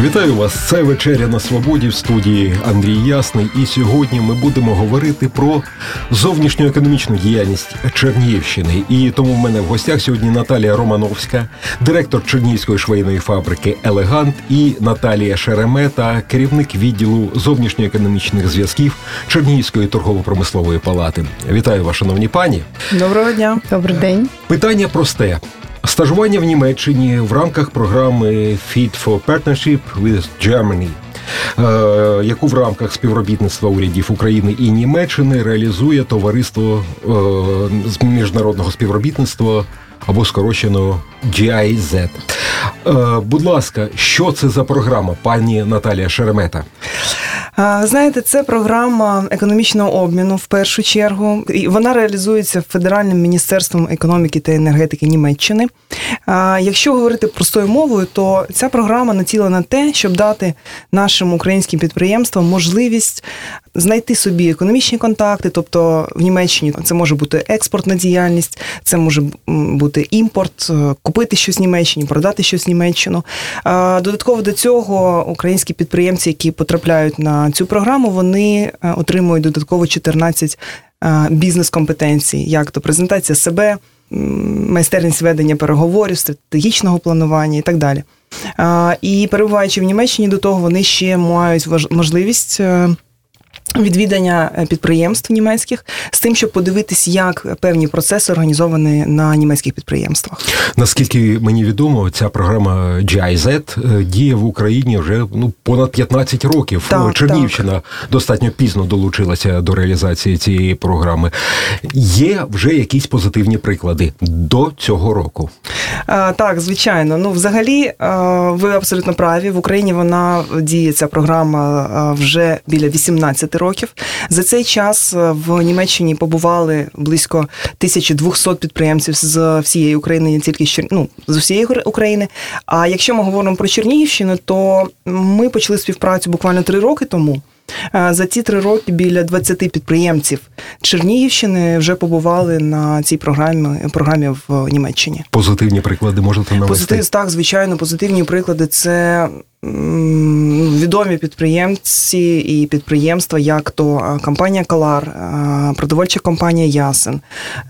Вітаю вас! Це вечеря на свободі в студії Андрій Ясний. І сьогодні ми будемо говорити про зовнішню економічну діяльність Чернігівщини. І тому в мене в гостях сьогодні Наталія Романовська, директор Чернігівської швейної фабрики Елегант і Наталія Шеремета, керівник відділу зовнішньоекономічних зв'язків Чернігівської торгово-промислової палати. Вітаю вас, шановні пані. Доброго дня, добрий день. Питання просте. Стажування в Німеччині в рамках програми Fit for Partnership with Germany, е, яку в рамках співробітництва урядів України і Німеччини реалізує товариство е, з міжнародного співробітництва або скорочено GIZ. Е, будь ласка, що це за програма, пані Наталія Шеремета? Знаєте, це програма економічного обміну в першу чергу. І Вона реалізується Федеральним міністерством економіки та енергетики Німеччини. Якщо говорити простою мовою, то ця програма націлена на те, щоб дати нашим українським підприємствам можливість знайти собі економічні контакти, тобто в Німеччині це може бути експортна діяльність, це може бути імпорт, е, купити щось в Німеччині, продати щось в Німеччину. Додатково до цього українські підприємці, які потрапляють на цю програму, вони е, отримують додатково 14 е, бізнес-компетенцій, як то презентація себе, майстерність ведення переговорів, стратегічного планування і так далі. І перебуваючи в Німеччині, до того вони ще мають можливість Відвідання е, підприємств німецьких з тим, щоб подивитись, як певні процеси організовані на німецьких підприємствах. Наскільки мені відомо, ця програма GIZ е, діє в Україні вже ну понад 15 років. Так, Чернівщина так. достатньо пізно долучилася до реалізації цієї програми. Є вже якісь позитивні приклади до цього року. А, Так, звичайно. Ну, взагалі, ви абсолютно праві. В Україні вона діє ця програма вже біля 18 років. За цей час е, в Німеччині побували близько 1200 підприємців з всієї України, не тільки з ну, з усієї України. А якщо ми говоримо про Чернігівщину, то ми почали співпрацю буквально три роки тому. Е, за ці три роки біля 20 підприємців Чернігівщини вже побували на цій програмі програмі в Німеччині. Позитивні приклади можете навести? Позитив, так, звичайно, позитивні приклади це відомі підприємці і підприємства, як то компанія Калар, продовольча компанія Ясен,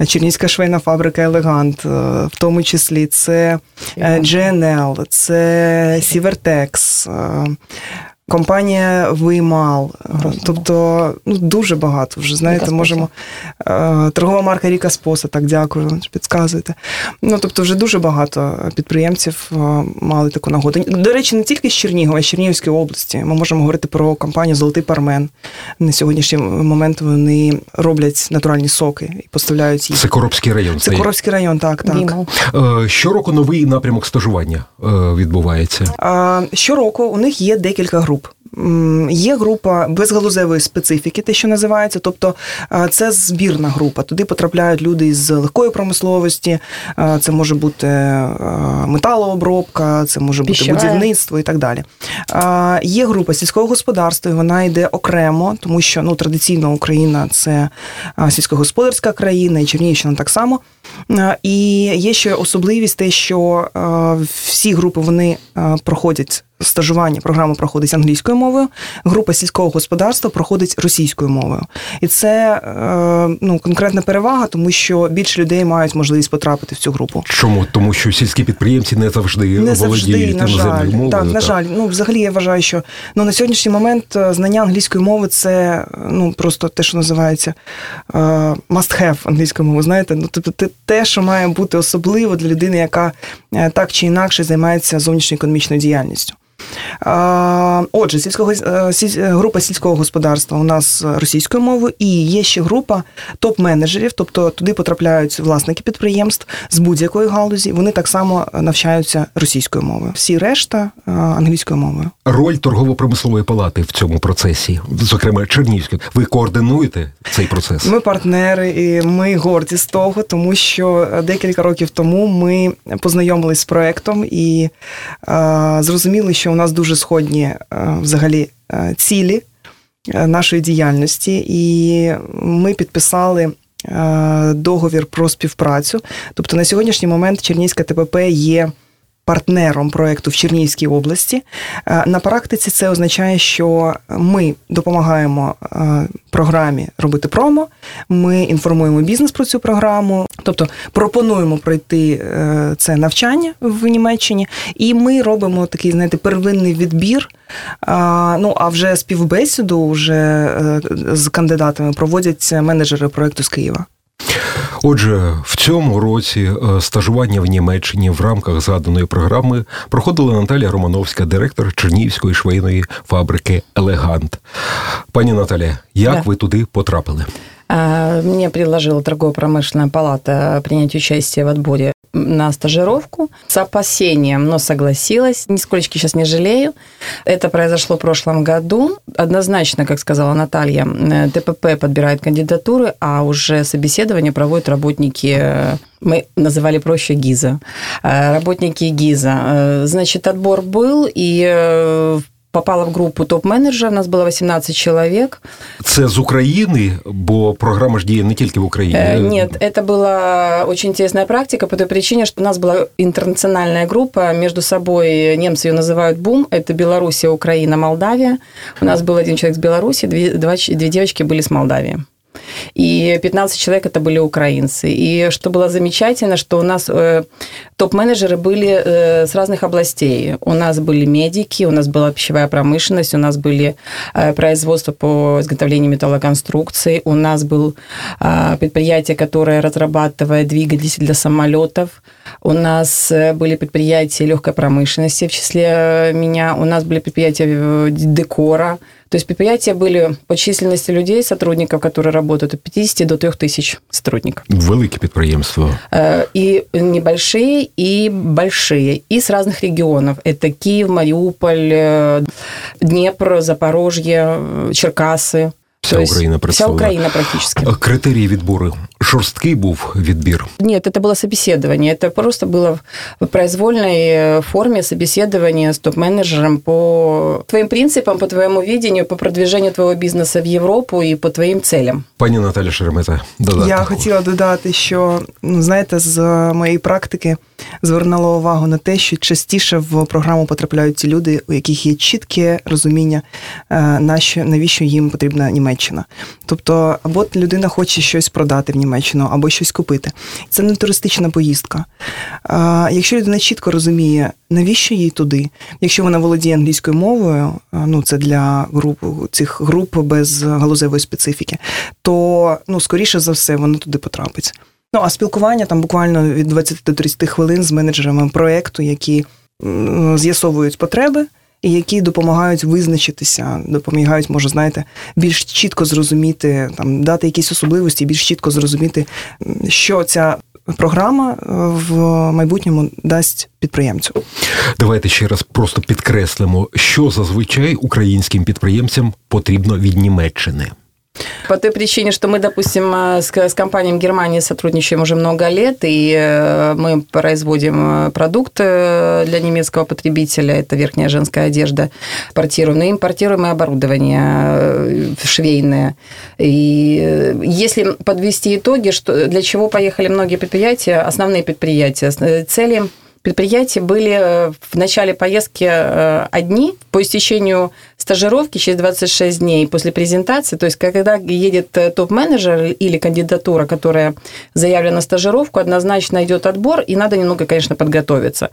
Чернівська швейна фабрика Елегант, в тому числі це GNL, це Сівертекс. Компанія Виймал, тобто ну дуже багато вже знаєте, можемо е, торгова марка Ріка Споса. Так дякую, підказуєте. Ну тобто, вже дуже багато підприємців е, мали таку нагоду. До речі, не тільки з Чернігова, а з Чернігівської області. Ми можемо говорити про компанію Золотий Пармен. На сьогоднішній момент вони роблять натуральні соки і поставляють їх. Це Коробський район. Це Коробський район, так так. Е, щороку новий напрямок стажування відбувається. Щороку у них є декілька груп. Є група безгалузевої специфіки, те, що називається, тобто це збірна група. Туди потрапляють люди з легкої промисловості, це може бути металообробка, це може бути Піщеве. будівництво і так далі. Є група сільського господарства, і вона йде окремо, тому що ну, традиційно Україна це сільськогосподарська країна, і Чернігівщина так само. І є ще особливість, те, що всі групи вони проходять стажування програма проходить англійською мовою, група сільського господарства проходить російською мовою. І це е, ну, конкретна перевага, тому що більше людей мають можливість потрапити в цю групу. Чому? Тому що сільські підприємці не завжди не володіють на жаль. мовою. Так, на жаль. Ну, взагалі я вважаю, що ну, на сьогоднішній момент е, знання англійської мови це ну, просто те, що називається е, must have англійською мовою. Знаєте, ну тобто те, що має бути особливо для людини, яка так чи інакше займається зовнішньою економічною діяльністю. Отже, сільського е, група сільського господарства у нас російською мовою, і є ще група топ-менеджерів, тобто туди потрапляють власники підприємств з будь-якої галузі. Вони так само навчаються російською мовою. Всі решта е, англійською мовою. Роль торгово-промислової палати в цьому процесі, зокрема Чернівської, ви координуєте цей процес? Ми партнери, і ми горді з того, тому що декілька років тому ми познайомились з проектом і зрозуміли, що нас дуже сходні взагалі цілі. нашої діяльності, і ми підписали. Договір про співпрацю, тобто на сьогоднішній момент Чернігівська ТПП є партнером проекту в Чернігівській області. Е, на практиці це означає, що ми допомагаємо е, програмі робити промо, ми інформуємо бізнес про цю програму, тобто пропонуємо пройти е, це навчання в Німеччині, і ми робимо такий, знаєте, первинний відбір. Ну а вже співбесіду вже з кандидатами проводять менеджери проекту з Києва. Отже, в цьому році е, стажування в Німеччині в рамках згаданої програми проходила Наталія Романовська, директор Чернігівської швейної фабрики Елегант. Пані Наталія, як да. ви туди потрапили? Мне предложила торгово-промышленная палата принять участие в отборе на стажировку с опасением, но согласилась. Нисколечки сейчас не жалею. Это произошло в прошлом году. Однозначно, как сказала Наталья, э, ТПП подбирает кандидатуры, а уже собеседование проводят работники э, мы называли проще ГИЗа. Э, работники ГИЗа. Значит, отбор был, и попала в группу топ-менеджера. У нас было 18 человек. Це з України, бо програма ж діє не тільки в Україні. Нет, это была очень интересная практика по той причине, что у нас была интернациональная группа. Между собой немцы ее называют БУМ. Это Белоруссия, Украина, Молдавия. У нас был один человек с Беларуси, две, два, две девочки были с Молдавии и 15 человек это были украинцы. И что было замечательно, что у нас э, топ-менеджеры были э, с разных областей. У нас были медики, у нас была пищевая промышленность, у нас были э, производства по изготовлению металлоконструкций, у нас был предприятие, которое разрабатывает двигатели для самолетов, у нас были предприятия легкой промышленности, в числе меня, у нас были предприятия декора, то есть предприятия были по численности людей, сотрудников, которые работают, от 50 до 3 тысяч сотрудников. Великие предприятия. И небольшие, и большие, и с разных регионов. Это Киев, Мариуполь, Днепр, Запорожье, Черкасы. Вся Україна Вся Україна практически. Критерії відбору жорсткий був відбір? Нет, это было собеседование. Это просто было в произвольной э, форме собеседование с топ-менеджером по твоим принципам, по твоему видению, по продвижению твоего бизнеса в Європу і по твоїм целям. Пані Наталя Шеремета, додати. Я хотіла додати, що ну, знаєте, з моєї практики звернула увагу на те, що частіше в програму потрапляють ті люди, у яких є чітке розуміння, е, навіщо їм потрібна Німеччина. Тобто, або людина хоче щось продати в Німеччину, або щось купити. Це не туристична поїздка. Якщо людина чітко розуміє, навіщо їй туди, якщо вона володіє англійською мовою, ну це для груп цих груп без галузевої специфіки, то ну скоріше за все вона туди потрапить. Ну а спілкування там буквально від 20 до 30 хвилин з менеджерами проєкту, які з'ясовують потреби. І які допомагають визначитися, допомагають, може, знаєте, більш чітко зрозуміти, там дати якісь особливості, більш чітко зрозуміти, що ця програма е, в майбутньому дасть підприємцю. Давайте ще раз просто підкреслимо, що зазвичай українським підприємцям потрібно від Німеччини. По той причине, что мы, допустим, э, с, с компанией Германии сотрудничаем уже много лет, и э, мы производим э, продукты для немецкого потребителя, это верхняя женская одежда, импортируем, но импортируем и оборудование швейное. И если подвести итоги, что, для чего поехали многие предприятия, основные предприятия, цели предприятия были в начале поездки одни, по истечению стажировки через 26 дней после презентации, то есть когда едет э, топ-менеджер или кандидатура, которая заявлена на стажировку, однозначно идет отбор, и надо немного, конечно, подготовиться.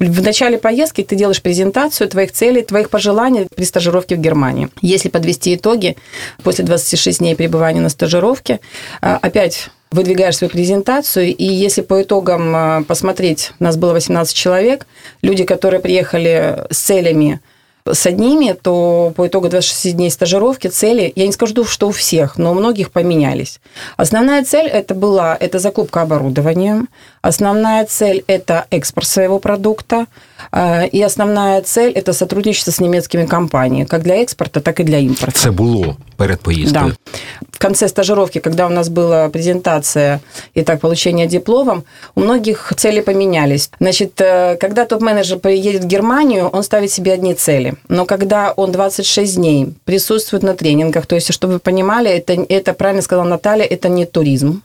В начале поездки ты делаешь презентацию твоих целей, твоих пожеланий при стажировке в Германии. Если подвести итоги, после 26 дней пребывания на стажировке, э, опять выдвигаешь свою презентацию, и если по итогам э, посмотреть, нас было 18 человек, люди, которые приехали с целями с одними, то по итогу 26 дней стажировки цели, я не скажу, что у всех, но у многих поменялись. Основная цель это была это закупка оборудования, основная цель это экспорт своего продукта, э, и основная цель это сотрудничество с немецкими компаниями, как для экспорта, так и для импорта. Это было перед поездкой. Да. в конце стажировки, когда у нас была презентация и так получение дипломом, у многих цели поменялись. Значит, э, когда топ-менеджер приедет в Германию, он ставит себе одни цели. Но когда он 26 дней присутствует на тренингах, то есть, чтобы вы понимали, это, это правильно сказала Наталья, это не туризм.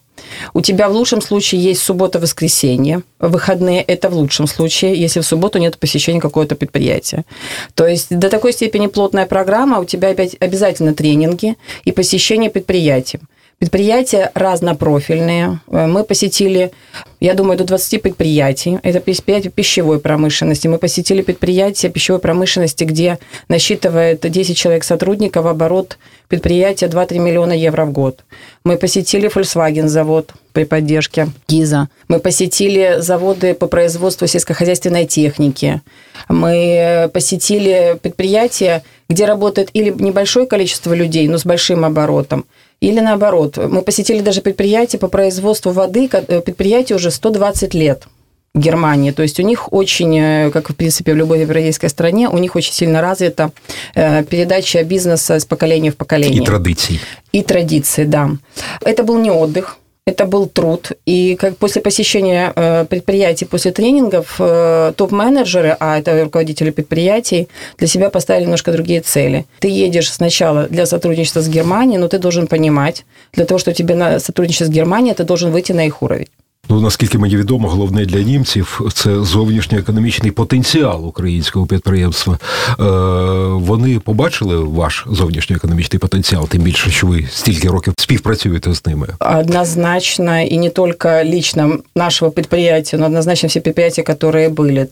У тебя в лучшем случае есть суббота-воскресенье. Выходные – это в лучшем случае, если в субботу нет посещения какого-то предприятия. То есть до такой степени плотная программа, у тебя опять обязательно тренинги и посещение предприятий. Предприятия разнопрофильные. Мы посетили, я думаю, до 20 предприятий. Это предприятия пищевой промышленности. Мы посетили предприятия пищевой промышленности, где насчитывает 10 человек сотрудников, оборот предприятия 2-3 миллиона евро в год. Мы посетили Volkswagen завод при поддержке ГИЗа. Мы посетили заводы по производству сельскохозяйственной техники. Мы посетили предприятия, где работает или небольшое количество людей, но с большим оборотом, или наоборот. Мы посетили даже предприятие по производству воды, э, предприятие уже 120 лет. Германии. То есть у них очень, э, как в принципе в любой европейской стране, у них очень сильно развита э, передача бизнеса с поколения в поколение. И традиций. И традиции, да. Это был не отдых, это был труд. И как после посещения э, предприятий, после тренингов, э, топ-менеджеры, а это руководители предприятий, для себя поставили немножко другие цели. Ты едешь сначала для сотрудничества с Германией, но ты должен понимать, для того, чтобы тебе на сотрудничество с Германией, ты должен выйти на их уровень. Ну, наскільки мені відомо, головне для німців це зовнішньоекономічний потенціал українського підприємства. Е, Вони побачили ваш зовнішньоекономічний потенціал, тим більше, що ви стільки років співпрацюєте з ними. Однозначно, і не тільки лично нашого підприємства, но однозначно всі підприємства, які були.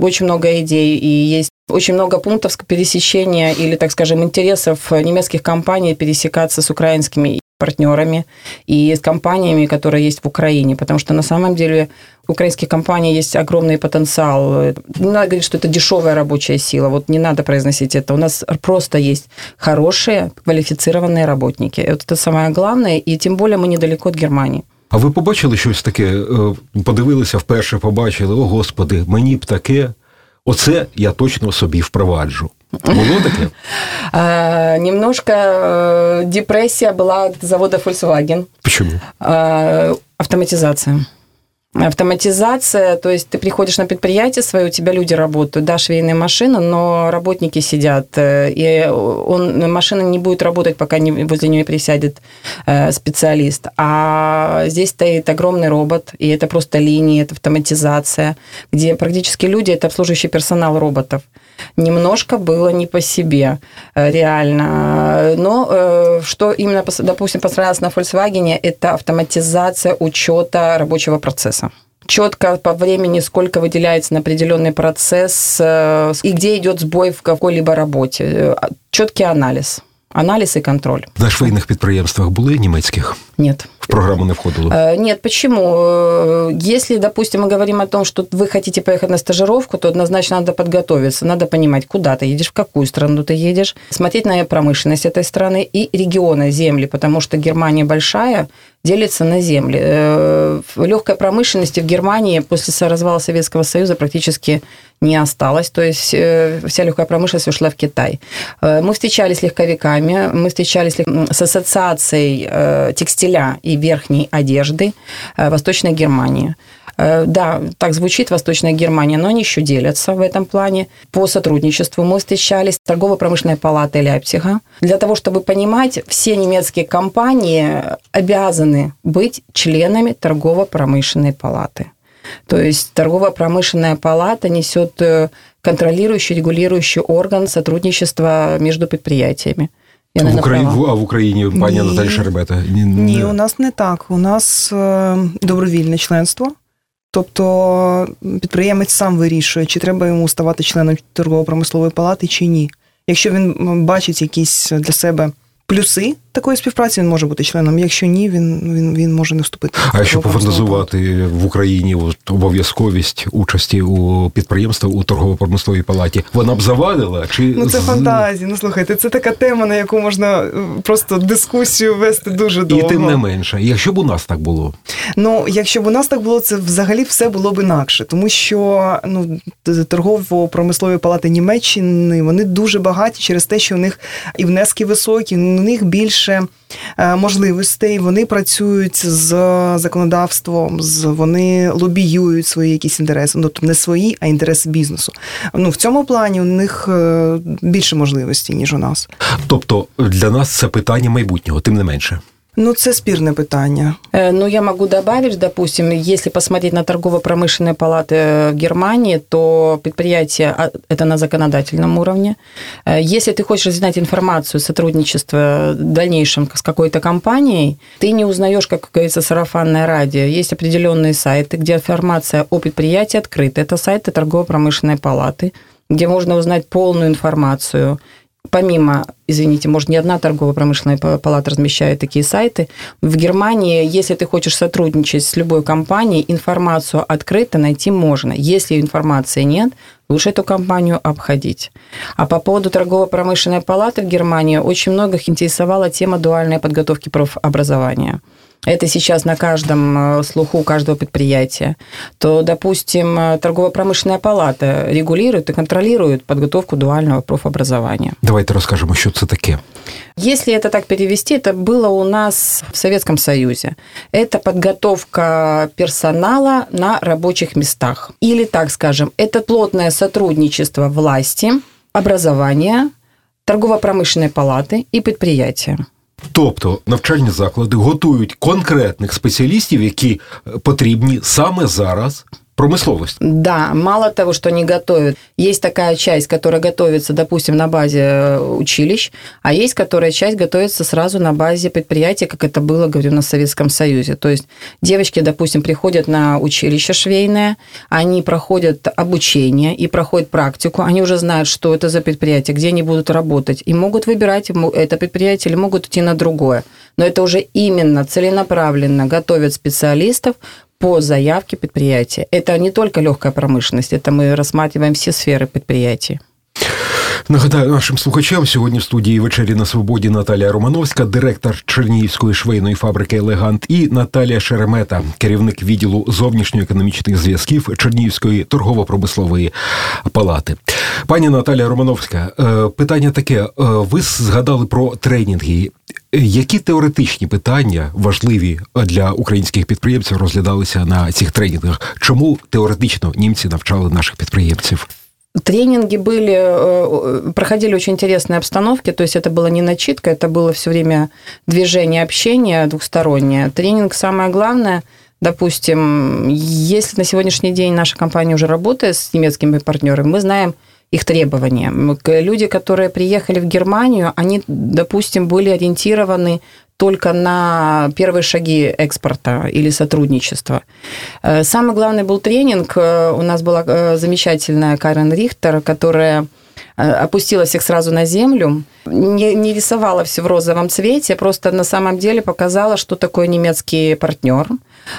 Очень много ідей і є очень много пунктов пересечения или, так скажем, интересов немецких компаний пересекаться с украинскими партнерами и с компаниями, которые есть в Украине, потому что на самом деле у украинских компаний есть огромный потенциал. Не надо говорить, что это дешевая рабочая сила, вот не надо произносить это. У нас просто есть хорошие, квалифицированные работники. Вот это самое главное, и тем более мы недалеко от Германии. А ви побачили щось таке? Подивилися вперше, побачили, о господи, мені б таке. Оце я точно собі впроваджу. Було таке? А, немножко депрессия была от завода Volkswagen. Почему? А, автоматизация. Автоматизация, то есть ты приходишь на предприятие свое, у тебя люди работают, да, швейная машина, но работники сидят, э, и он, машина не будет работать, пока не, возле нее присядет э, специалист. А здесь стоит огромный робот, и это просто линии, это автоматизация, где практически люди – это обслуживающий персонал роботов немножко было не по себе, э, реально. Но что именно, допустим, пострадалось на Volkswagen, это автоматизация учета рабочего процесса четко по времени, сколько выделяется на определенный процесс э, и где идет сбой в какой-либо работе. Э, Четкий анализ. Анализ и контроль. На швейных предприятиях были немецких? Нет. В программу не входило? Э, нет, почему? Если, допустим, мы говорим о том, что вы хотите поехать на стажировку, то однозначно надо подготовиться, надо понимать, куда ты едешь, в какую страну ты едешь, смотреть на промышленность этой страны и регионы, земли, потому что Германия большая, делится на земли. Э, в легкой промышленности в Германии после развала Советского Союза практически не осталось, то есть э, вся легкая промышленность ушла в Китай. Э, мы встречались с легковиками, мы встречались с ассоциацией текстиля и верхней одежды Восточной Германии. Э, да, так звучит Восточная Германия, но они еще делятся в этом плане. По сотрудничеству мы встречались с торгово-промышленной палатой Ляйпцига. Для того, чтобы понимать, все немецкие компании обязаны быть членами торгово-промышленной палаты. То есть торгово-промышленная палата несет э, контролирующий, регулирующий орган сотрудничества между предприятиями. Я в Україні, а в Україні пані Наталі Шербета? Ні, Ні, у нас не так. У нас е, добровільне членство. Тобто підприємець сам вирішує, чи треба йому ставати членом торгово-промислової палати, чи ні. Якщо він бачить якісь для себе плюси такої співпраці, він може бути членом. Якщо ні, він він, він може не вступити. А якщо пофантазувати в Україні от, обов'язковість участі у підприємствах у торгово-промисловій палаті, вона б завадила? Чи ну це фантазія? Ну слухайте, це така тема, на яку можна е, просто дискусію вести дуже довго. І тим не менше, якщо б у нас так було. Ну, якщо б у нас так було, це взагалі все було б інакше, тому що ну торгово-промислові палати Німеччини вони дуже багаті через те, що у них і внески високі, них більше е, можливостей. Вони працюють з законодавством, з вони лобіюють свої якісь інтереси. Ну тобто не свої, а інтереси бізнесу. Ну в цьому плані у них е, більше можливостей ніж у нас. Тобто для нас це питання майбутнього, тим не менше. Ну, це спірне питання. Ну, я могу добавить, допустим, если посмотреть на торгово-промышленные палаты в Германии, то предприятие это на законодательном уровне. Если ты хочешь знать информацию, сотрудничество в дальнейшем с какой-то компанией, ты не узнаешь, как говорится, сарафанное радио. Есть определенные сайты, где информация о предприятии открыта. Это сайты торгово-промышленной палаты, где можно узнать полную информацию помимо, извините, может, не одна торгово-промышленная палата размещает такие сайты. В Германии, если ты хочешь сотрудничать с любой компанией, информацию открыто найти можно. Если информации нет, лучше эту компанию обходить. А по поводу торгово-промышленной палаты в Германии очень многих интересовала тема дуальной подготовки профобразования это сейчас на каждом э, слуху каждого предприятия, то, допустим, э, торгово-промышленная палата регулирует и контролирует подготовку дуального профобразования. Давайте расскажем, что это таке. Если это так перевести, это было у нас в Советском Союзе. Это подготовка персонала на рабочих местах. Или, так скажем, это плотное сотрудничество власти, образования, торгово-промышленной палаты и предприятия. Тобто навчальні заклади готують конкретних спеціалістів, які потрібні саме зараз промысловость. Да, мало того, что они готовят. Есть такая часть, которая готовится, допустим, на базе э, училищ, а есть которая часть готовится сразу на базе предприятия, как это было, говорю, на Советском Союзе. То есть девочки, допустим, приходят на училище швейное, они проходят обучение и проходят практику, они уже знают, что это за предприятие, где они будут работать, и могут выбирать это предприятие или могут идти на другое. Но это уже именно целенаправленно готовят специалистов по заявке предприятия. Это не только легкая промышленность, это мы рассматриваем все сферы предприятий. Нагадаю нашим слухачам сьогодні в студії вечері на свободі Наталія Романовська, директор Чернігівської швейної фабрики Елегант, і Наталія Шеремета, керівник відділу зовнішньоекономічних зв'язків Чернігівської торгово-промислової палати. Пані Наталія Романовська, е, питання таке: е, ви згадали про тренінги. Які теоретичні питання важливі для українських підприємців розглядалися на цих тренінгах? Чому теоретично німці навчали наших підприємців? Тренинги были, э, проходили очень интересные обстановки, то есть это было не начитка, это было все время движение, общение двухстороннее. Тренинг самое главное, допустим, если на сегодняшний день наша компания уже работает с немецкими партнерами, мы знаем их требования. Люди, которые приехали в Германию, они, допустим, были ориентированы только на первые шаги экспорта или сотрудничества. Э, самый главный был тренинг. Э, у нас была э, замечательная Карен Рихтер, которая опустила всех сразу на землю, не, не рисовала все в розовом цвете, просто на самом деле показала, что такое немецкий партнер,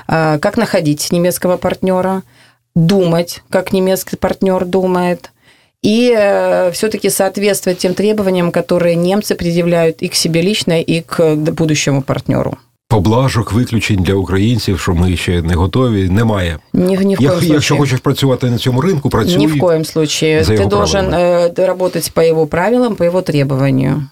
как находить немецкого партнера, думать, как немецкий партнер думает – и э, все-таки соответствовать тем требованиям, которые немцы предъявляют и к себе лично, и к будущему партнеру. Поблажок, виключень для українців, що ми ще не готові, немає. Ні, ні в коем Якщо случае. хочеш працювати на цьому ринку, працюй. Ні в коем случае. За Ты должен правилами. Э, работать по его правилам, по его требованию.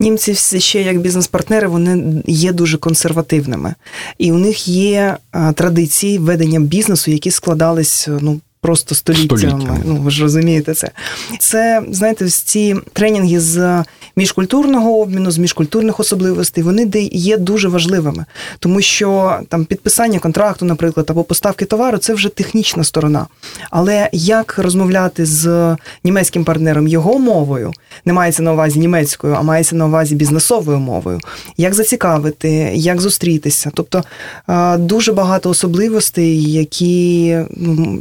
Німці ще як бізнес-партнери вони є дуже консервативними, і у них є традиції ведення бізнесу, які складались ну просто століттями. Століття. Ну ви ж розумієте це. Це знаєте, ці тренінги з міжкультурного обміну, з міжкультурних особливостей, вони де є дуже важливими, тому що там підписання контракту, наприклад, або поставки товару це вже технічна сторона. Але як розмовляти з німецьким партнером його мовою, не мається на увазі німецькою, а мається на увазі бізнесовою мовою, як зацікавити, як зустрітися. Тобто дуже багато особливостей, які ну,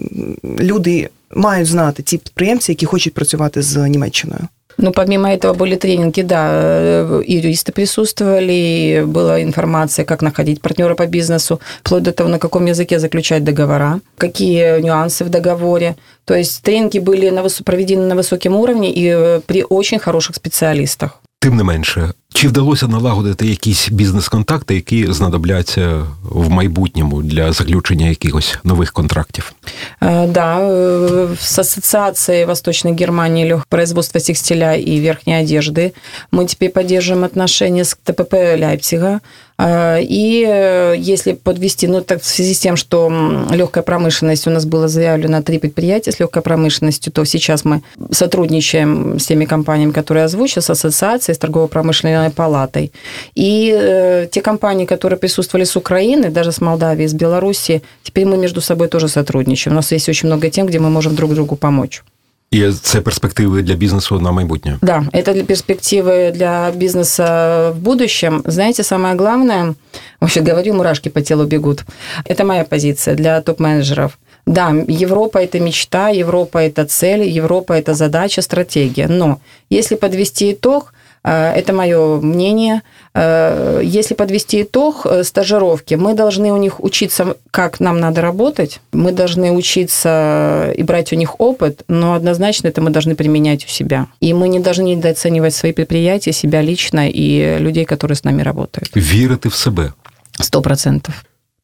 люди мають знати ті підприємці, які хочуть працювати з Німеччиною. Ну, помимо этого были тренинги, да, э, и юристы присутствовали, и была информация, как находить партнера по бизнесу, вплоть до того, на каком языке заключать договора, какие нюансы в договоре. То есть тренинги были на, проведены на высоком уровне и э, при очень хороших специалистах. Тим не менше, Чи вдалося налагодити якісь бізнес-контакти, які знадобляться в майбутньому для заключення якихось нових контрактів? Э, да, э, с Ассоциацией Восточной Германии легкого производства текстиля и верхней одежды мы теперь поддерживаем отношения с ТПП Лейпцига. Э, и если подвести, ну так в связи с тем, что легкая промышленность, у нас было заявлено три предприятия с легкой промышленностью, то сейчас мы сотрудничаем с теми компаниями, которые озвучил, с ассоциацией, с торгово-промышленной палатой. И те компании, которые присутствовали с Украины, даже с Молдавии, с Беларуси, теперь мы между собой тоже сотрудничаем. У нас есть очень много тем, где мы можем друг другу помочь. И це перспективы для бизнеса на майбутнє. Да, это для перспективы для бизнеса в будущем. Знаете, самое главное, вообще говорю, мурашки по телу бегут. Это моя позиция для топ-менеджеров. Да, Европа – это мечта, Европа – это цель, Европа – это задача, стратегия. Но если подвести итог – это мое мнение. Э, если подвести итог э, стажировки, мы должны у них учиться, как нам надо работать, мы должны учиться и брать у них опыт, но однозначно это мы должны применять у себя. И мы не должны недооценивать свои предприятия, себя лично и людей, которые с нами работают. Вірити в себе. Сто процентов.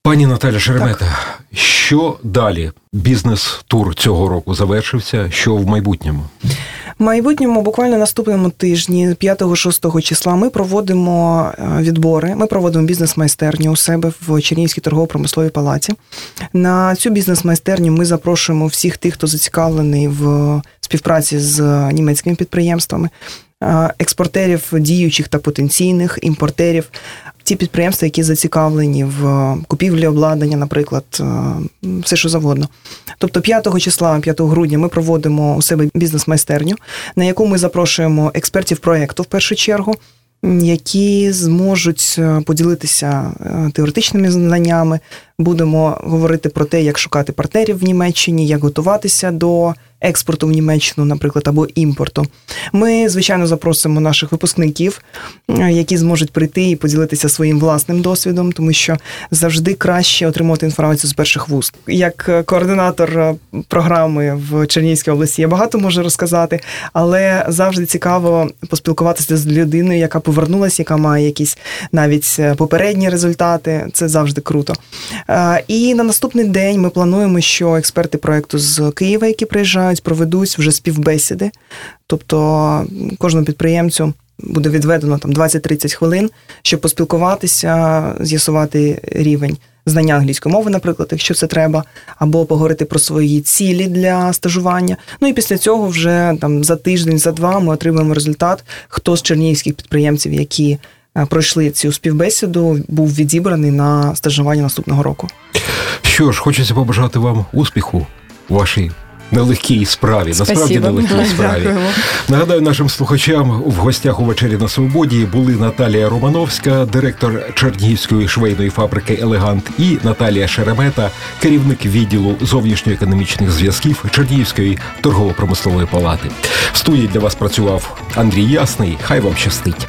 Пані Наталя Шеремета, так. що далі? Бізнес-тур цього року завершився. Що в майбутньому? В майбутньому, буквально наступному тижні, 5-6 числа, ми проводимо е, відбори. Ми проводимо бізнес-майстерню у себе в Чернігівській торгово-промисловій палаті. На цю бізнес-майстерню ми запрошуємо всіх тих, хто зацікавлений в співпраці з німецькими підприємствами. Е, експортерів діючих та потенційних імпортерів, ті підприємства, які зацікавлені в купівлі обладнання, наприклад, е, все що завгодно. Тобто 5 числа, 5 грудня, ми проводимо у себе бізнес-майстерню, на яку ми запрошуємо експертів проєкту в першу чергу. Які зможуть е, поділитися теоретичними знаннями, будемо говорити про те, як шукати партнерів в Німеччині, як готуватися до експорту в Німеччину, наприклад, або імпорту. Ми, звичайно, запросимо наших випускників, е, які зможуть прийти і поділитися своїм власним досвідом, тому що завжди краще отримати інформацію з перших вуст. Як координатор е, програми в Чернігівській області я багато можу розказати, але завжди цікаво поспілкуватися з людиною, яка повернулася, яка має якісь навіть е, попередні результати. Це завжди круто. І на наступний день ми плануємо, що експерти проекту з Києва, які приїжджають, проведуть вже співбесіди. Тобто кожному підприємцю буде відведено там 20-30 хвилин, щоб поспілкуватися, з'ясувати рівень. Знання англійської мови, наприклад, якщо це треба, або поговорити про свої цілі для стажування. Ну і після цього вже там за тиждень, за два ми отримаємо результат, хто з чернігівських підприємців, які Е, пройшли цю співбесіду, був відібраний на стажування наступного року. Що ж, хочеться побажати вам успіху у вашій нелегкій справі. Спасибо. Насправді нелегкій справі. Дякуємо. Нагадаю, нашим слухачам в гостях у вечері на свободі були Наталія Романовська, директор Чернігівської швейної фабрики Елегант, і Наталія Шеремета, керівник відділу зовнішньоекономічних зв'язків Чернігівської торгово-промислової палати. В студії для вас працював Андрій Ясний. Хай вам щастить.